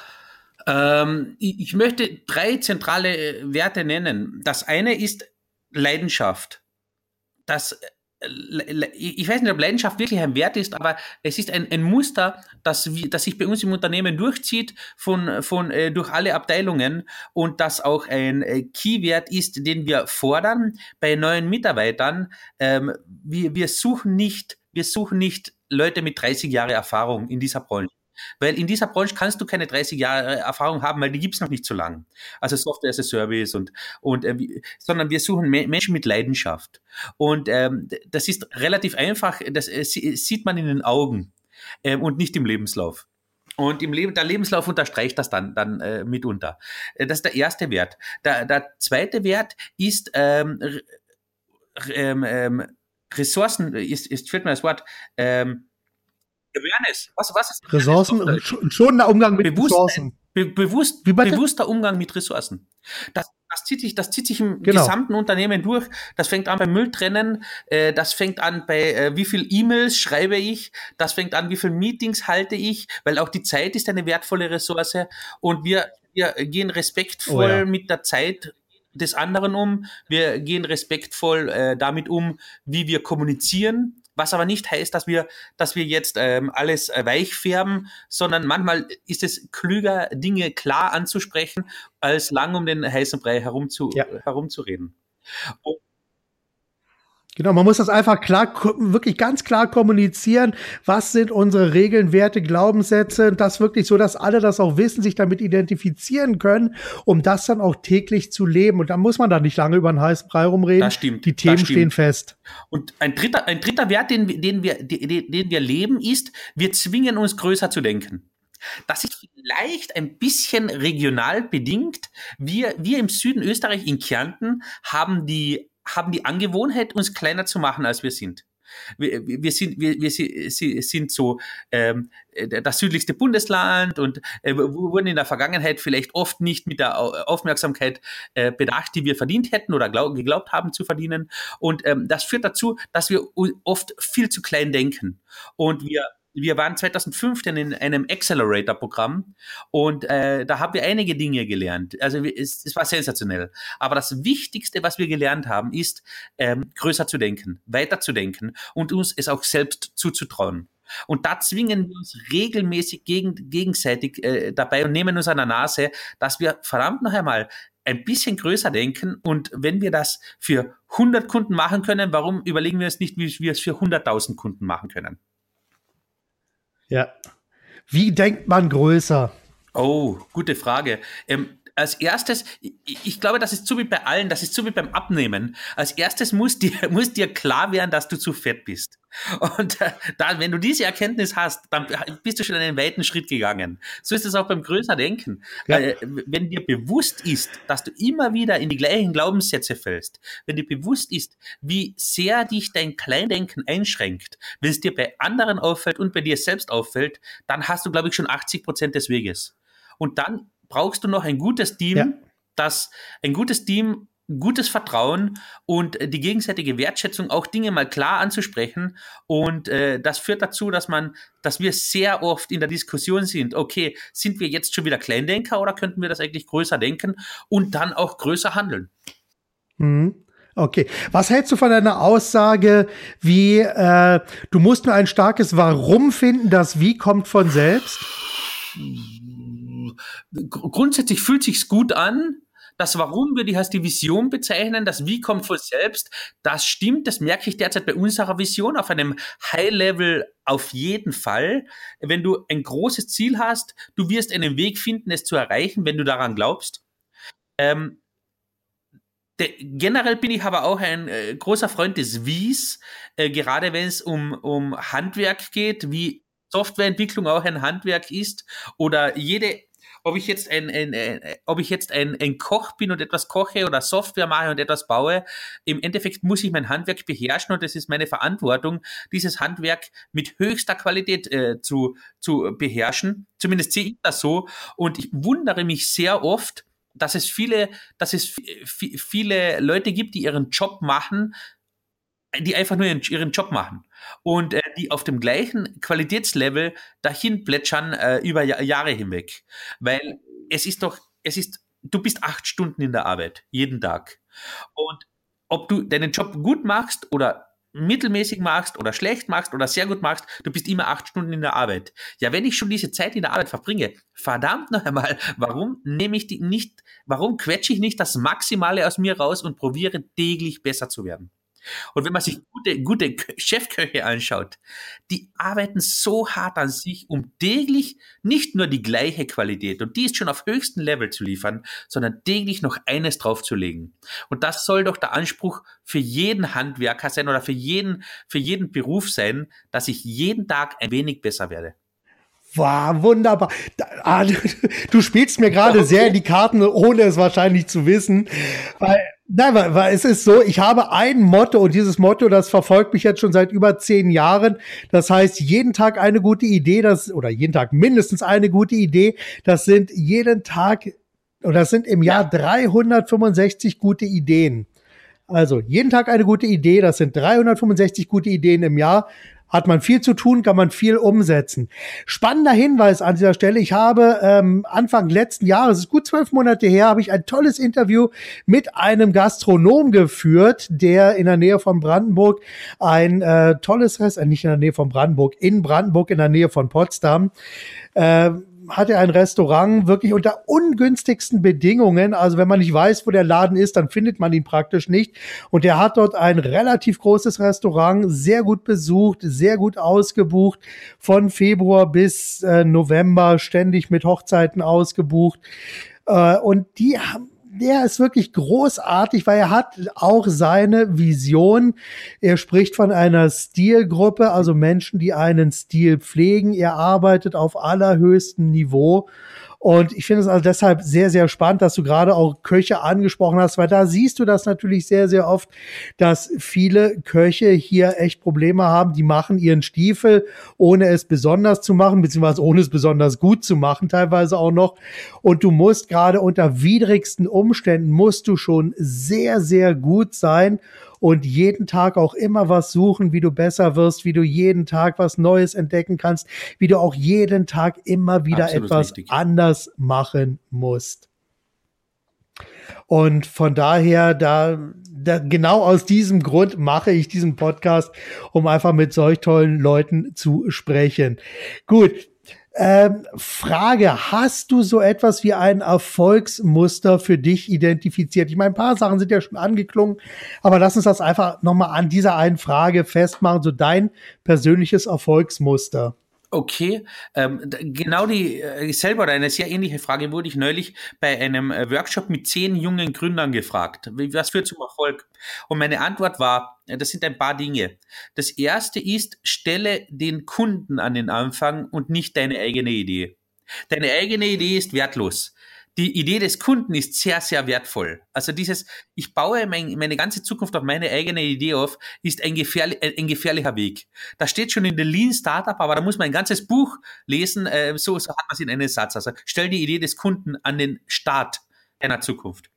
Speaker 2: Ähm, ich möchte drei zentrale äh, Werte nennen. Das eine ist Leidenschaft. Das ich weiß nicht, ob Leidenschaft wirklich ein Wert ist, aber es ist ein, ein Muster, das, das sich bei uns im Unternehmen durchzieht von, von, äh, durch alle Abteilungen und das auch ein äh, Keywert ist, den wir fordern bei neuen Mitarbeitern. Ähm, wir, wir suchen nicht, wir suchen nicht Leute mit 30 Jahre Erfahrung in dieser Branche. Weil in dieser Branche kannst du keine 30 Jahre Erfahrung haben, weil die gibt's noch nicht so lang. Also Software as a Service und, und äh, sondern wir suchen Me Menschen mit Leidenschaft. Und ähm, das ist relativ einfach, das äh, sieht man in den Augen ähm, und nicht im Lebenslauf. Und im Leben, der Lebenslauf unterstreicht das dann, dann äh, mitunter. Äh, das ist der erste Wert. Der, der zweite Wert ist ähm, ähm, ähm, Ressourcen, ist, ist, fehlt mir das Wort, ähm,
Speaker 1: Awareness. Was, was ist Ressourcen? Schon der Umgang mit
Speaker 2: Bewusst, Ressourcen. Be bewusst, bewusster Umgang mit Ressourcen. Das, das, zieht sich, das zieht sich im genau. gesamten Unternehmen durch. Das fängt an beim Mülltrennen, äh, das fängt an bei äh, wie viel E-Mails schreibe ich, das fängt an, wie viel Meetings halte ich, weil auch die Zeit ist eine wertvolle Ressource und wir, wir gehen respektvoll oh ja. mit der Zeit des anderen um. Wir gehen respektvoll äh, damit um, wie wir kommunizieren was aber nicht heißt, dass wir, dass wir jetzt ähm, alles äh, weich färben, sondern manchmal ist es klüger, Dinge klar anzusprechen, als lang um den heißen Brei herumzu, ja. herumzureden. Und
Speaker 1: Genau, man muss das einfach klar, wirklich ganz klar kommunizieren. Was sind unsere Regeln, Werte, Glaubenssätze? Das wirklich so, dass alle das auch wissen, sich damit identifizieren können, um das dann auch täglich zu leben. Und da muss man da nicht lange über einen heißen Brei rumreden.
Speaker 2: Das stimmt.
Speaker 1: Die Themen stehen fest.
Speaker 2: Und ein dritter, ein dritter Wert, den, den wir, den, den wir leben, ist, wir zwingen uns größer zu denken. Das ist vielleicht ein bisschen regional bedingt. Wir, wir im Süden Österreich in Kärnten haben die haben die Angewohnheit, uns kleiner zu machen, als wir sind. Wir, wir, sind, wir, wir sind so ähm, das südlichste Bundesland und äh, wurden in der Vergangenheit vielleicht oft nicht mit der Aufmerksamkeit äh, bedacht, die wir verdient hätten oder glaub, geglaubt haben zu verdienen. Und ähm, das führt dazu, dass wir oft viel zu klein denken. Und wir wir waren 2015 in einem Accelerator-Programm und äh, da haben wir einige Dinge gelernt. Also es, es war sensationell. Aber das Wichtigste, was wir gelernt haben, ist, ähm, größer zu denken, weiter zu denken und uns es auch selbst zuzutrauen. Und da zwingen wir uns regelmäßig gegen, gegenseitig äh, dabei und nehmen uns an der Nase, dass wir verdammt noch einmal ein bisschen größer denken und wenn wir das für 100 Kunden machen können, warum überlegen wir es nicht, wie wir es für 100.000 Kunden machen können?
Speaker 1: Ja. Wie denkt man größer?
Speaker 2: Oh, gute Frage. Ähm, als erstes, ich glaube, das ist so wie bei allen, das ist so wie beim Abnehmen. Als erstes muss dir, muss dir klar werden, dass du zu fett bist. Und äh, da, wenn du diese Erkenntnis hast, dann bist du schon einen weiten Schritt gegangen. So ist es auch beim größer Denken. Ja. Äh, wenn dir bewusst ist, dass du immer wieder in die gleichen Glaubenssätze fällst, wenn dir bewusst ist, wie sehr dich dein Kleindenken einschränkt, wenn es dir bei anderen auffällt und bei dir selbst auffällt, dann hast du, glaube ich, schon 80 Prozent des Weges. Und dann brauchst du noch ein gutes Team, ja. das ein gutes Team gutes Vertrauen und die gegenseitige Wertschätzung, auch Dinge mal klar anzusprechen. Und äh, das führt dazu, dass man, dass wir sehr oft in der Diskussion sind, okay, sind wir jetzt schon wieder Kleindenker oder könnten wir das eigentlich größer denken und dann auch größer handeln?
Speaker 1: Mhm. Okay. Was hältst du von deiner Aussage, wie äh, du musst nur ein starkes Warum finden, das Wie kommt von selbst?
Speaker 2: Grundsätzlich fühlt sich's gut an, das Warum würde ich als die Vision bezeichnen, das Wie kommt von selbst. Das stimmt, das merke ich derzeit bei unserer Vision auf einem High-Level auf jeden Fall. Wenn du ein großes Ziel hast, du wirst einen Weg finden, es zu erreichen, wenn du daran glaubst. Ähm, generell bin ich aber auch ein äh, großer Freund des Wies, äh, gerade wenn es um, um Handwerk geht, wie Softwareentwicklung auch ein Handwerk ist oder jede ob ich jetzt ein, ein, ein ob ich jetzt ein, ein Koch bin und etwas koche oder Software mache und etwas baue, im Endeffekt muss ich mein Handwerk beherrschen und es ist meine Verantwortung, dieses Handwerk mit höchster Qualität äh, zu, zu beherrschen. Zumindest sehe ich das so und ich wundere mich sehr oft, dass es viele, dass es viele Leute gibt, die ihren Job machen, die einfach nur ihren, ihren Job machen und äh, die auf dem gleichen Qualitätslevel dahin plätschern äh, über Jahre hinweg. Weil es ist doch, es ist, du bist acht Stunden in der Arbeit, jeden Tag. Und ob du deinen Job gut machst oder mittelmäßig machst oder schlecht machst oder sehr gut machst, du bist immer acht Stunden in der Arbeit. Ja, wenn ich schon diese Zeit in der Arbeit verbringe, verdammt noch einmal, warum nehme ich die nicht, warum quetsche ich nicht das Maximale aus mir raus und probiere täglich besser zu werden? Und wenn man sich gute, gute Chefköche anschaut, die arbeiten so hart an sich, um täglich nicht nur die gleiche Qualität, und die ist schon auf höchstem Level zu liefern, sondern täglich noch eines draufzulegen. Und das soll doch der Anspruch für jeden Handwerker sein oder für jeden, für jeden Beruf sein, dass ich jeden Tag ein wenig besser werde.
Speaker 1: Wow, wunderbar. Ah, du, du spielst mir gerade okay. sehr in die Karten, ohne es wahrscheinlich zu wissen. Weil Nein, weil, weil es ist so, ich habe ein Motto und dieses Motto, das verfolgt mich jetzt schon seit über zehn Jahren. Das heißt, jeden Tag eine gute Idee, das, oder jeden Tag mindestens eine gute Idee. Das sind jeden Tag, oder das sind im Jahr 365 gute Ideen. Also jeden Tag eine gute Idee, das sind 365 gute Ideen im Jahr hat man viel zu tun, kann man viel umsetzen. Spannender Hinweis an dieser Stelle. Ich habe ähm, Anfang letzten Jahres, es ist gut zwölf Monate her, habe ich ein tolles Interview mit einem Gastronom geführt, der in der Nähe von Brandenburg ein äh, tolles Restaurant, äh, nicht in der Nähe von Brandenburg, in Brandenburg in der Nähe von Potsdam, äh, hat er ein Restaurant wirklich unter ungünstigsten Bedingungen. Also wenn man nicht weiß, wo der Laden ist, dann findet man ihn praktisch nicht. Und er hat dort ein relativ großes Restaurant, sehr gut besucht, sehr gut ausgebucht, von Februar bis äh, November ständig mit Hochzeiten ausgebucht. Äh, und die haben der ist wirklich großartig, weil er hat auch seine Vision. Er spricht von einer Stilgruppe, also Menschen, die einen Stil pflegen. Er arbeitet auf allerhöchstem Niveau und ich finde es also deshalb sehr, sehr spannend, dass du gerade auch Köche angesprochen hast, weil da siehst du das natürlich sehr, sehr oft, dass viele Köche hier echt Probleme haben. Die machen ihren Stiefel, ohne es besonders zu machen, beziehungsweise ohne es besonders gut zu machen, teilweise auch noch. Und du musst gerade unter widrigsten Umständen musst du schon sehr, sehr gut sein und jeden Tag auch immer was suchen, wie du besser wirst, wie du jeden Tag was Neues entdecken kannst, wie du auch jeden Tag immer wieder Absolut etwas richtig. anders machen musst. Und von daher, da, da, genau aus diesem Grund mache ich diesen Podcast, um einfach mit solch tollen Leuten zu sprechen. Gut, ähm, Frage, hast du so etwas wie ein Erfolgsmuster für dich identifiziert? Ich meine, ein paar Sachen sind ja schon angeklungen, aber lass uns das einfach nochmal an dieser einen Frage festmachen, so dein persönliches Erfolgsmuster.
Speaker 2: Okay, ähm, genau die äh, selber eine sehr ähnliche Frage wurde ich neulich bei einem äh, Workshop mit zehn jungen Gründern gefragt. Was führt zum Erfolg? Und meine Antwort war, äh, das sind ein paar Dinge. Das erste ist, stelle den Kunden an den Anfang und nicht deine eigene Idee. Deine eigene Idee ist wertlos die Idee des Kunden ist sehr, sehr wertvoll. Also dieses, ich baue mein, meine ganze Zukunft auf meine eigene Idee auf, ist ein, gefährlich, ein gefährlicher Weg. Das steht schon in der Lean Startup, aber da muss man ein ganzes Buch lesen, äh, so, so hat man es in einem Satz. Also stell die Idee des Kunden an den Start deiner Zukunft.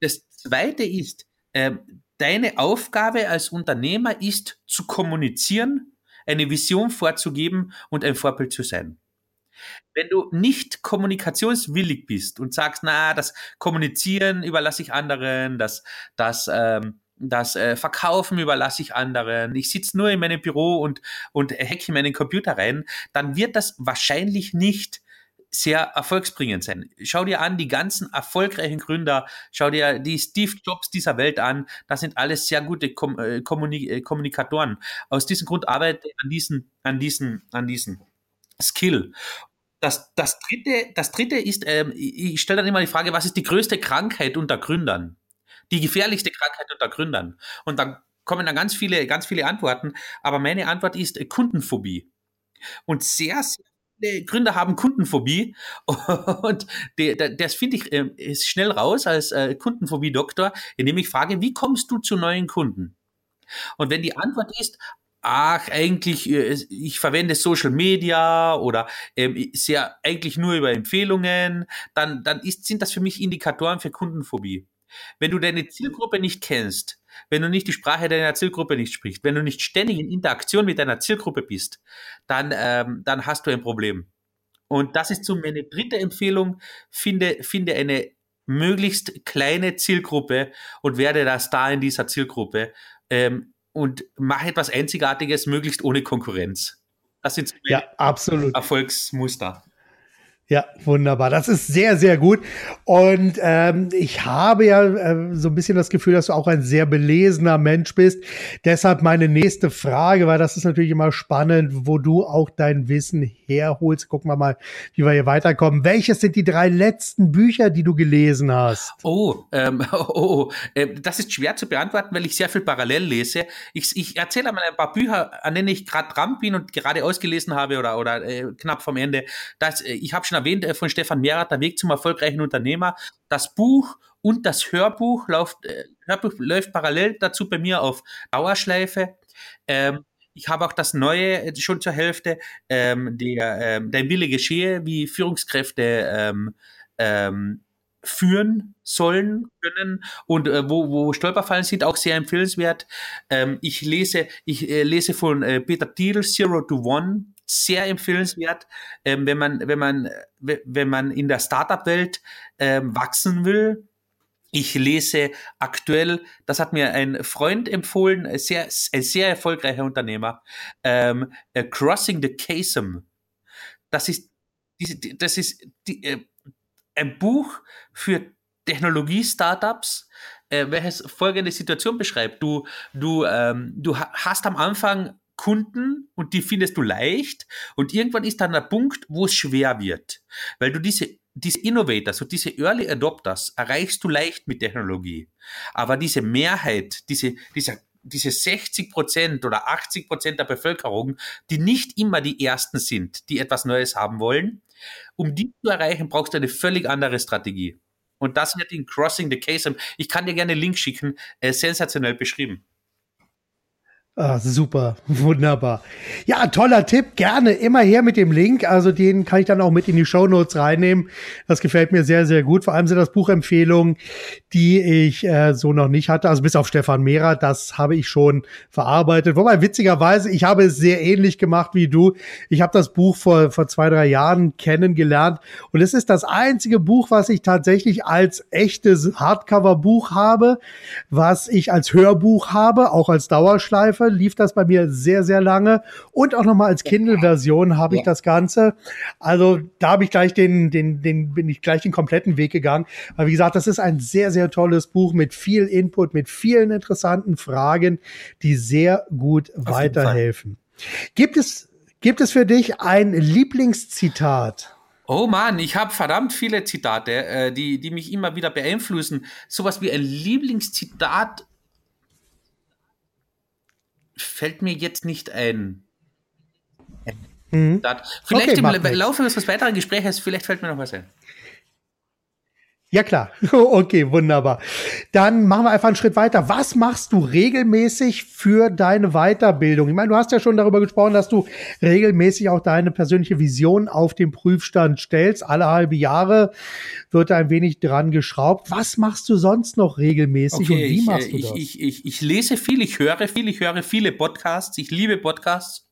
Speaker 2: Das zweite ist, äh, deine Aufgabe als Unternehmer ist zu kommunizieren, eine Vision vorzugeben und ein Vorbild zu sein. Wenn du nicht kommunikationswillig bist und sagst, na, das Kommunizieren überlasse ich anderen, das, das, ähm, das äh, Verkaufen überlasse ich anderen, ich sitze nur in meinem Büro und, und hacke in meinen Computer rein, dann wird das wahrscheinlich nicht sehr erfolgsbringend sein. Schau dir an, die ganzen erfolgreichen Gründer, schau dir die Steve Jobs dieser Welt an, das sind alles sehr gute Kom äh, äh, Kommunikatoren. Aus diesem Grund arbeite ich an diesen, an diesen, an diesen Skill. Das, das, dritte, das dritte ist, ähm, ich stelle dann immer die Frage, was ist die größte Krankheit unter Gründern? Die gefährlichste Krankheit unter Gründern? Und dann kommen dann ganz viele, ganz viele Antworten. Aber meine Antwort ist äh, Kundenphobie. Und sehr, sehr viele Gründer haben Kundenphobie und das finde ich äh, ist schnell raus als äh, Kundenphobie-Doktor, indem ich frage, wie kommst du zu neuen Kunden? Und wenn die Antwort ist, ach, eigentlich, äh, ich verwende Social Media oder ähm, sehr eigentlich nur über Empfehlungen, dann, dann ist, sind das für mich Indikatoren für Kundenphobie. Wenn du deine Zielgruppe nicht kennst, wenn du nicht die Sprache deiner Zielgruppe nicht sprichst, wenn du nicht ständig in Interaktion mit deiner Zielgruppe bist, dann, ähm, dann hast du ein Problem. Und das ist so meine dritte Empfehlung. Finde, finde eine möglichst kleine Zielgruppe und werde da Star in dieser Zielgruppe ähm, und mache etwas Einzigartiges, möglichst ohne Konkurrenz.
Speaker 1: Das sind ja, absolut.
Speaker 2: Erfolgsmuster.
Speaker 1: Ja, wunderbar. Das ist sehr, sehr gut. Und ähm, ich habe ja äh, so ein bisschen das Gefühl, dass du auch ein sehr belesener Mensch bist. Deshalb meine nächste Frage, weil das ist natürlich immer spannend, wo du auch dein Wissen herholst. Gucken wir mal, wie wir hier weiterkommen. Welches sind die drei letzten Bücher, die du gelesen hast?
Speaker 2: Oh, ähm, oh, oh äh, das ist schwer zu beantworten, weil ich sehr viel parallel lese. Ich, ich erzähle einmal ein paar Bücher, an denen ich gerade dran bin und gerade ausgelesen habe oder, oder äh, knapp vom Ende. Das, äh, ich habe schon erwähnt äh, von Stefan Mehrath, Der Weg zum erfolgreichen Unternehmer. Das Buch und das Hörbuch, läuft, äh, Hörbuch läuft parallel dazu bei mir auf Dauerschleife. Ähm, ich habe auch das Neue äh, schon zur Hälfte, ähm, der, ähm, Dein Wille geschehe, wie Führungskräfte ähm, ähm, führen sollen können und äh, wo, wo Stolperfallen sind, auch sehr empfehlenswert. Ähm, ich lese, ich äh, lese von äh, Peter Thiel Zero to One, sehr empfehlenswert, ähm, wenn man, wenn man, wenn man in der Startup-Welt ähm, wachsen will. Ich lese aktuell, das hat mir ein Freund empfohlen, ein sehr, ein sehr erfolgreicher Unternehmer, ähm, uh, Crossing the Chasm. Das ist, das ist die, äh, ein Buch für Technologie-Startups, äh, welches folgende Situation beschreibt. Du, du, ähm, du hast am Anfang Kunden und die findest du leicht und irgendwann ist dann der Punkt, wo es schwer wird, weil du diese diese Innovators und diese Early Adopters erreichst du leicht mit Technologie. Aber diese Mehrheit, diese, dieser, diese 60 Prozent oder 80 Prozent der Bevölkerung, die nicht immer die Ersten sind, die etwas Neues haben wollen, um die zu erreichen, brauchst du eine völlig andere Strategie. Und das wird in Crossing the Chasm. Ich kann dir gerne einen Link schicken, äh, sensationell beschrieben.
Speaker 1: Ah, super, wunderbar. Ja, toller Tipp, gerne immer her mit dem Link. Also den kann ich dann auch mit in die Show Notes reinnehmen. Das gefällt mir sehr, sehr gut. Vor allem sind das Buchempfehlungen, die ich äh, so noch nicht hatte. Also bis auf Stefan Mehrer, das habe ich schon verarbeitet. Wobei witzigerweise, ich habe es sehr ähnlich gemacht wie du. Ich habe das Buch vor, vor zwei, drei Jahren kennengelernt und es ist das einzige Buch, was ich tatsächlich als echtes Hardcover-Buch habe, was ich als Hörbuch habe, auch als Dauerschleife Schleife lief das bei mir sehr, sehr lange. Und auch nochmal als Kindle-Version habe ich ja. das Ganze. Also da habe ich gleich den, den, den, bin ich gleich den kompletten Weg gegangen. Weil wie gesagt, das ist ein sehr, sehr tolles Buch mit viel Input, mit vielen interessanten Fragen, die sehr gut Auf weiterhelfen. Gibt es, gibt es für dich ein Lieblingszitat?
Speaker 2: Oh Mann, ich habe verdammt viele Zitate, äh, die, die mich immer wieder beeinflussen. Sowas wie ein Lieblingszitat fällt mir jetzt nicht ein. Mhm. Vielleicht okay, im Laufe unseres weiteren Gesprächs, vielleicht fällt mir noch was ein.
Speaker 1: Ja klar. Okay, wunderbar. Dann machen wir einfach einen Schritt weiter. Was machst du regelmäßig für deine Weiterbildung? Ich meine, du hast ja schon darüber gesprochen, dass du regelmäßig auch deine persönliche Vision auf den Prüfstand stellst. Alle halbe Jahre wird da ein wenig dran geschraubt. Was machst du sonst noch regelmäßig okay, und wie
Speaker 2: ich,
Speaker 1: machst du
Speaker 2: ich,
Speaker 1: das?
Speaker 2: Ich, ich, ich lese viel, ich höre viel, ich höre viele Podcasts. Ich liebe Podcasts.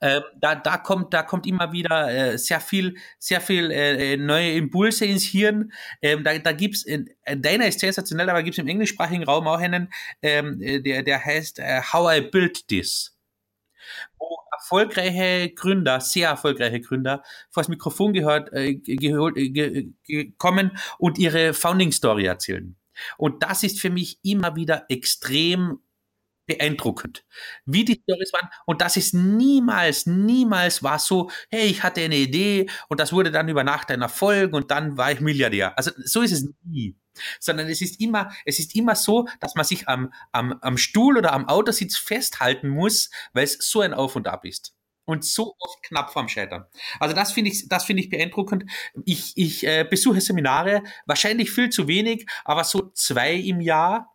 Speaker 2: Äh, da, da kommt, da kommt immer wieder äh, sehr viel, sehr viel äh, äh neue Impulse ins Hirn. Ähm, da, da gibt's, äh, deiner ist sensationell, aber gibt's im englischsprachigen Raum auch einen, ähm, äh, der, der heißt äh, How I Built This. Wo erfolgreiche Gründer, sehr erfolgreiche Gründer, vor das Mikrofon gehört, äh, geholt, äh, gekommen und ihre Founding Story erzählen. Und das ist für mich immer wieder extrem beeindruckend, wie die Stories waren. Und das ist niemals, niemals war so, hey, ich hatte eine Idee und das wurde dann über Nacht ein Erfolg und dann war ich Milliardär. Also so ist es nie. Sondern es ist immer, es ist immer so, dass man sich am, am, am Stuhl oder am Autositz festhalten muss, weil es so ein Auf und Ab ist. und so oft knapp vorm Scheitern. Also das finde ich, das finde ich beeindruckend. Ich, ich äh, besuche Seminare, wahrscheinlich viel zu wenig, aber so zwei im Jahr,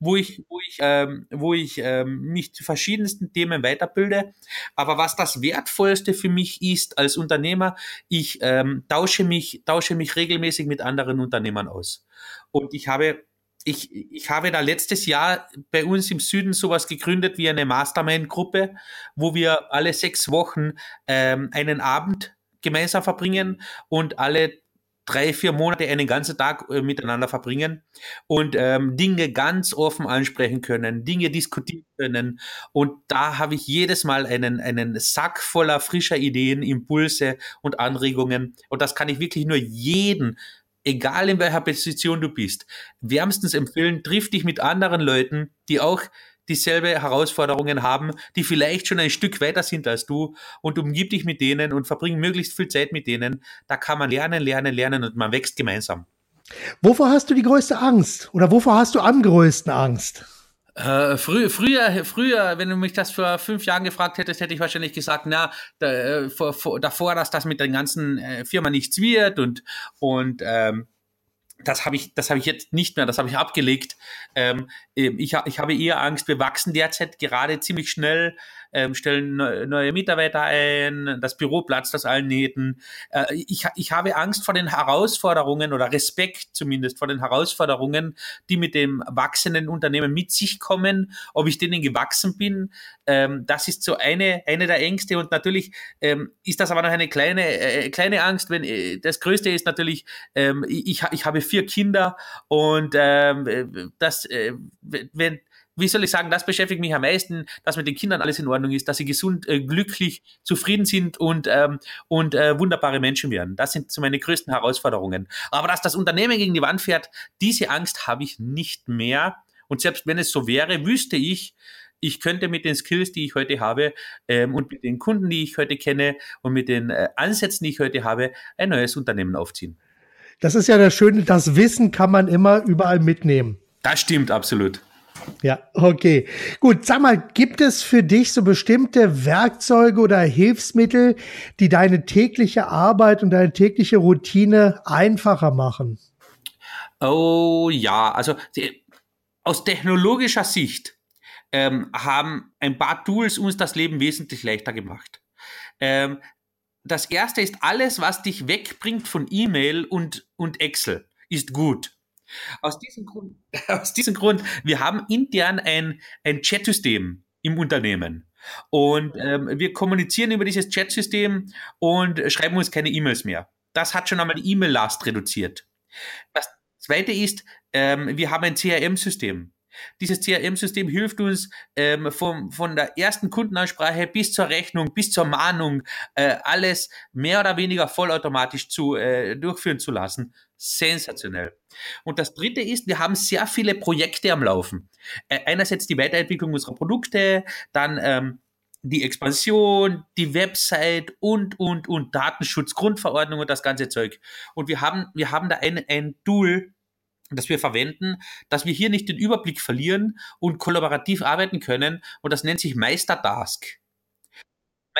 Speaker 2: wo ich, wo ich, ähm, wo ich ähm, mich zu verschiedensten Themen weiterbilde. Aber was das Wertvollste für mich ist als Unternehmer, ich ähm, tausche mich, tausche mich regelmäßig mit anderen Unternehmern aus. Und ich habe ich, ich habe da letztes Jahr bei uns im Süden sowas gegründet wie eine Mastermind-Gruppe, wo wir alle sechs Wochen ähm, einen Abend gemeinsam verbringen und alle drei, vier Monate einen ganzen Tag äh, miteinander verbringen und ähm, Dinge ganz offen ansprechen können, Dinge diskutieren können. Und da habe ich jedes Mal einen, einen Sack voller frischer Ideen, Impulse und Anregungen. Und das kann ich wirklich nur jeden egal in welcher Position du bist, wärmstens empfehlen, triff dich mit anderen Leuten, die auch dieselbe Herausforderungen haben, die vielleicht schon ein Stück weiter sind als du und umgib dich mit denen und verbring möglichst viel Zeit mit denen. Da kann man lernen, lernen, lernen und man wächst gemeinsam.
Speaker 1: Wovor hast du die größte Angst? Oder wovor hast du am größten Angst?
Speaker 2: Äh, früh, früher, früher, wenn du mich das vor fünf Jahren gefragt hättest, hätte ich wahrscheinlich gesagt, na, da, äh, vor, vor, davor, dass das mit der ganzen äh, Firma nichts wird und, und ähm, das habe ich, das habe ich jetzt nicht mehr, das habe ich abgelegt. Ähm, ich, ich habe eher Angst, wir wachsen derzeit gerade ziemlich schnell ähm, stellen neue Mitarbeiter ein, das Büro platzt aus allen Nähten. Äh, ich, ich habe Angst vor den Herausforderungen oder Respekt zumindest vor den Herausforderungen, die mit dem wachsenden Unternehmen mit sich kommen, ob ich denen gewachsen bin. Ähm, das ist so eine, eine der Ängste und natürlich ähm, ist das aber noch eine kleine, äh, kleine Angst, wenn äh, das Größte ist natürlich, ähm, ich, ich habe vier Kinder und ähm, das, äh, wenn, wie soll ich sagen, das beschäftigt mich am meisten, dass mit den Kindern alles in Ordnung ist, dass sie gesund, äh, glücklich, zufrieden sind und, ähm, und äh, wunderbare Menschen werden. Das sind so meine größten Herausforderungen. Aber dass das Unternehmen gegen die Wand fährt, diese Angst habe ich nicht mehr. Und selbst wenn es so wäre, wüsste ich, ich könnte mit den Skills, die ich heute habe ähm, und mit den Kunden, die ich heute kenne und mit den äh, Ansätzen, die ich heute habe, ein neues Unternehmen aufziehen.
Speaker 1: Das ist ja das Schöne, das Wissen kann man immer überall mitnehmen.
Speaker 2: Das stimmt absolut.
Speaker 1: Ja, okay. Gut, sag mal, gibt es für dich so bestimmte Werkzeuge oder Hilfsmittel, die deine tägliche Arbeit und deine tägliche Routine einfacher machen?
Speaker 2: Oh ja, also aus technologischer Sicht ähm, haben ein paar Tools uns das Leben wesentlich leichter gemacht. Ähm, das erste ist alles, was dich wegbringt von E-Mail und, und Excel, ist gut. Aus diesem Grund, aus diesem Grund wir haben intern ein, ein Chat-System im Unternehmen. Und ähm, wir kommunizieren über dieses Chat-System und schreiben uns keine E-Mails mehr. Das hat schon einmal die E-Mail-Last reduziert. Das zweite ist, ähm, wir haben ein CRM-System. Dieses CRM-System hilft uns ähm, vom, von der ersten Kundenansprache bis zur Rechnung, bis zur Mahnung, äh, alles mehr oder weniger vollautomatisch zu, äh, durchführen zu lassen. Sensationell. Und das dritte ist, wir haben sehr viele Projekte am Laufen. Äh, einerseits die Weiterentwicklung unserer Produkte, dann ähm, die Expansion, die Website und, und, und Datenschutz, Grundverordnung und das ganze Zeug. Und wir haben, wir haben da ein, ein Tool, das wir verwenden, dass wir hier nicht den Überblick verlieren und kollaborativ arbeiten können. Und das nennt sich Meistertask.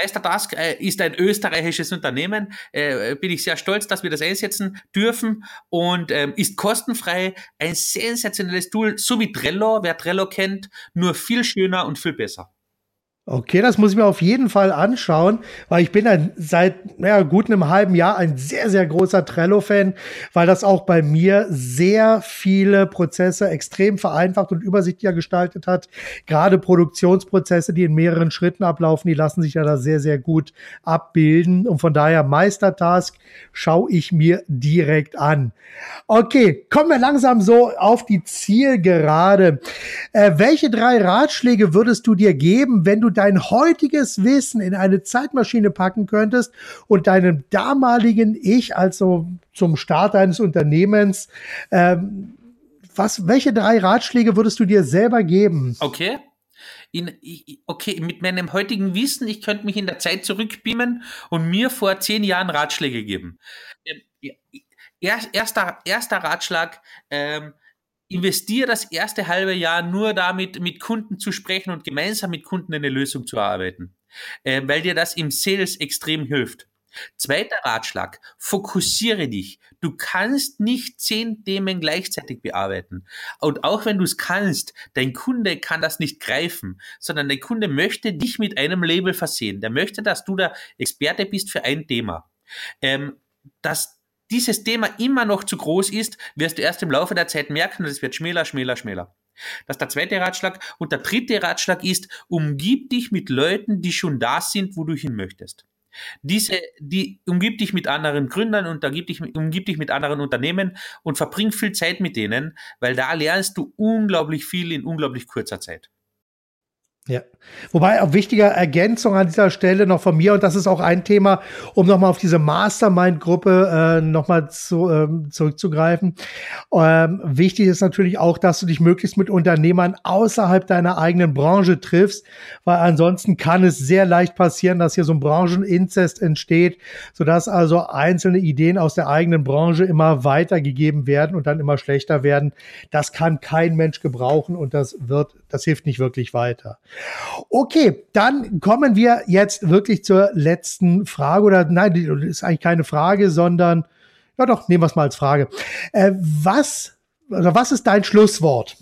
Speaker 2: Meistertask äh, ist ein österreichisches Unternehmen. Äh, bin ich sehr stolz, dass wir das einsetzen dürfen und ähm, ist kostenfrei. Ein sensationelles Tool, so wie Trello. Wer Trello kennt, nur viel schöner und viel besser.
Speaker 1: Okay, das muss ich mir auf jeden Fall anschauen, weil ich bin ein, seit ja, gut einem halben Jahr ein sehr, sehr großer Trello-Fan, weil das auch bei mir sehr viele Prozesse extrem vereinfacht und übersichtlicher gestaltet hat. Gerade Produktionsprozesse, die in mehreren Schritten ablaufen, die lassen sich ja da sehr, sehr gut abbilden. Und von daher Meistertask schaue ich mir direkt an. Okay, kommen wir langsam so auf die Zielgerade. Äh, welche drei Ratschläge würdest du dir geben, wenn du dein heutiges Wissen in eine Zeitmaschine packen könntest und deinem damaligen Ich, also zum Start deines Unternehmens, ähm, was, welche drei Ratschläge würdest du dir selber geben?
Speaker 2: Okay. In, okay, mit meinem heutigen Wissen, ich könnte mich in der Zeit zurückbeamen und mir vor zehn Jahren Ratschläge geben. Ähm, erster, erster Ratschlag, ähm, investiere das erste halbe Jahr nur damit, mit Kunden zu sprechen und gemeinsam mit Kunden eine Lösung zu erarbeiten. äh, weil dir das im Sales extrem hilft. Zweiter Ratschlag, fokussiere dich. Du kannst nicht zehn Themen gleichzeitig bearbeiten. Und auch wenn du es kannst, dein Kunde kann das nicht greifen, sondern dein Kunde möchte dich mit einem Label versehen. Der möchte, dass du der Experte bist für ein Thema. Ähm, dass dieses Thema immer noch zu groß ist, wirst du erst im Laufe der Zeit merken und es wird schmäler, schmäler, schmäler. Das ist der zweite Ratschlag. Und der dritte Ratschlag ist, umgib dich mit Leuten, die schon da sind, wo du hin möchtest. Diese, die umgib dich mit anderen Gründern und umgib dich, umgib dich mit anderen Unternehmen und verbring viel Zeit mit denen, weil da lernst du unglaublich viel in unglaublich kurzer Zeit.
Speaker 1: Ja. Wobei auch wichtige Ergänzung an dieser Stelle noch von mir, und das ist auch ein Thema, um nochmal auf diese Mastermind-Gruppe äh, nochmal zu, ähm, zurückzugreifen. Ähm, wichtig ist natürlich auch, dass du dich möglichst mit Unternehmern außerhalb deiner eigenen Branche triffst, weil ansonsten kann es sehr leicht passieren, dass hier so ein Brancheninzest entsteht, sodass also einzelne Ideen aus der eigenen Branche immer weitergegeben werden und dann immer schlechter werden. Das kann kein Mensch gebrauchen und das wird, das hilft nicht wirklich weiter. Okay, dann kommen wir jetzt wirklich zur letzten Frage oder nein, ist eigentlich keine Frage, sondern ja doch, nehmen wir es mal als Frage. Äh, was, also was ist dein Schlusswort?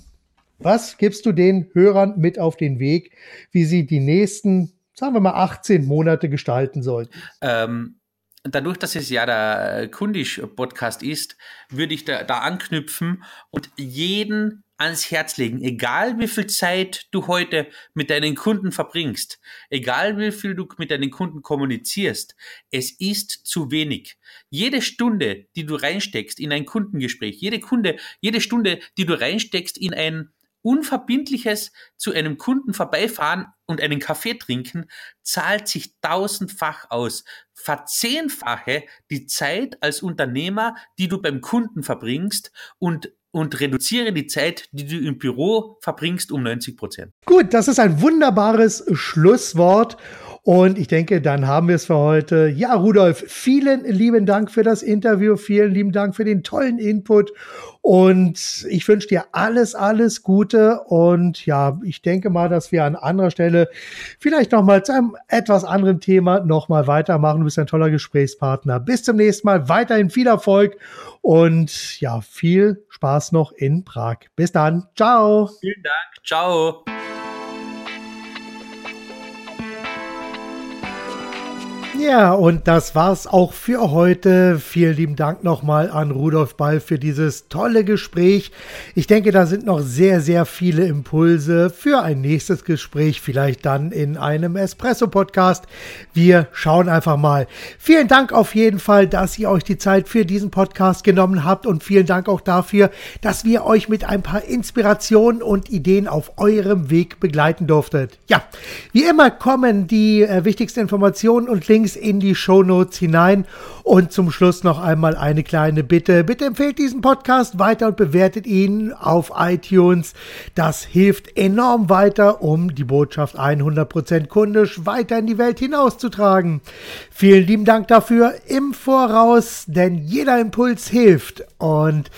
Speaker 1: Was gibst du den Hörern mit auf den Weg, wie sie die nächsten, sagen wir mal, 18 Monate gestalten sollen?
Speaker 2: Ähm, dadurch, dass es ja der Kundisch-Podcast ist, würde ich da, da anknüpfen und jeden ans Herz legen, egal wie viel Zeit du heute mit deinen Kunden verbringst, egal wie viel du mit deinen Kunden kommunizierst, es ist zu wenig. Jede Stunde, die du reinsteckst in ein Kundengespräch, jede Kunde, jede Stunde, die du reinsteckst in ein unverbindliches zu einem Kunden vorbeifahren und einen Kaffee trinken, zahlt sich tausendfach aus. Verzehnfache die Zeit als Unternehmer, die du beim Kunden verbringst und und reduziere die Zeit, die du im Büro verbringst, um 90 Prozent.
Speaker 1: Gut, das ist ein wunderbares Schlusswort. Und ich denke, dann haben wir es für heute. Ja, Rudolf, vielen lieben Dank für das Interview. Vielen lieben Dank für den tollen Input. Und ich wünsche dir alles, alles Gute. Und ja, ich denke mal, dass wir an anderer Stelle vielleicht nochmal zu einem etwas anderen Thema nochmal weitermachen. Du bist ein toller Gesprächspartner. Bis zum nächsten Mal. Weiterhin viel Erfolg und ja, viel Spaß noch in Prag. Bis dann. Ciao.
Speaker 2: Vielen Dank. Ciao.
Speaker 1: Ja, und das war's auch für heute. Vielen lieben Dank nochmal an Rudolf Ball für dieses tolle Gespräch. Ich denke, da sind noch sehr, sehr viele Impulse für ein nächstes Gespräch, vielleicht dann in einem Espresso-Podcast. Wir schauen einfach mal. Vielen Dank auf jeden Fall, dass ihr euch die Zeit für diesen Podcast genommen habt und vielen Dank auch dafür, dass wir euch mit ein paar Inspirationen und Ideen auf eurem Weg begleiten durftet. Ja, wie immer kommen die äh, wichtigsten Informationen und Links Links in die Show Notes hinein. Und zum Schluss noch einmal eine kleine Bitte. Bitte empfehlt diesen Podcast weiter und bewertet ihn auf iTunes. Das hilft enorm weiter, um die Botschaft 100% kundisch weiter in die Welt hinauszutragen. Vielen lieben Dank dafür im Voraus, denn jeder Impuls hilft. Und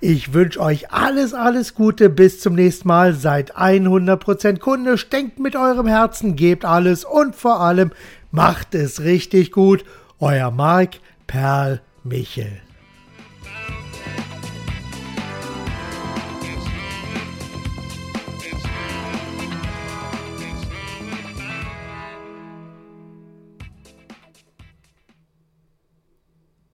Speaker 1: ich wünsche euch alles, alles Gute. Bis zum nächsten Mal. Seid 100% kundisch. Denkt mit eurem Herzen, gebt alles und vor allem Macht es richtig gut. Euer Marc Perl Michel.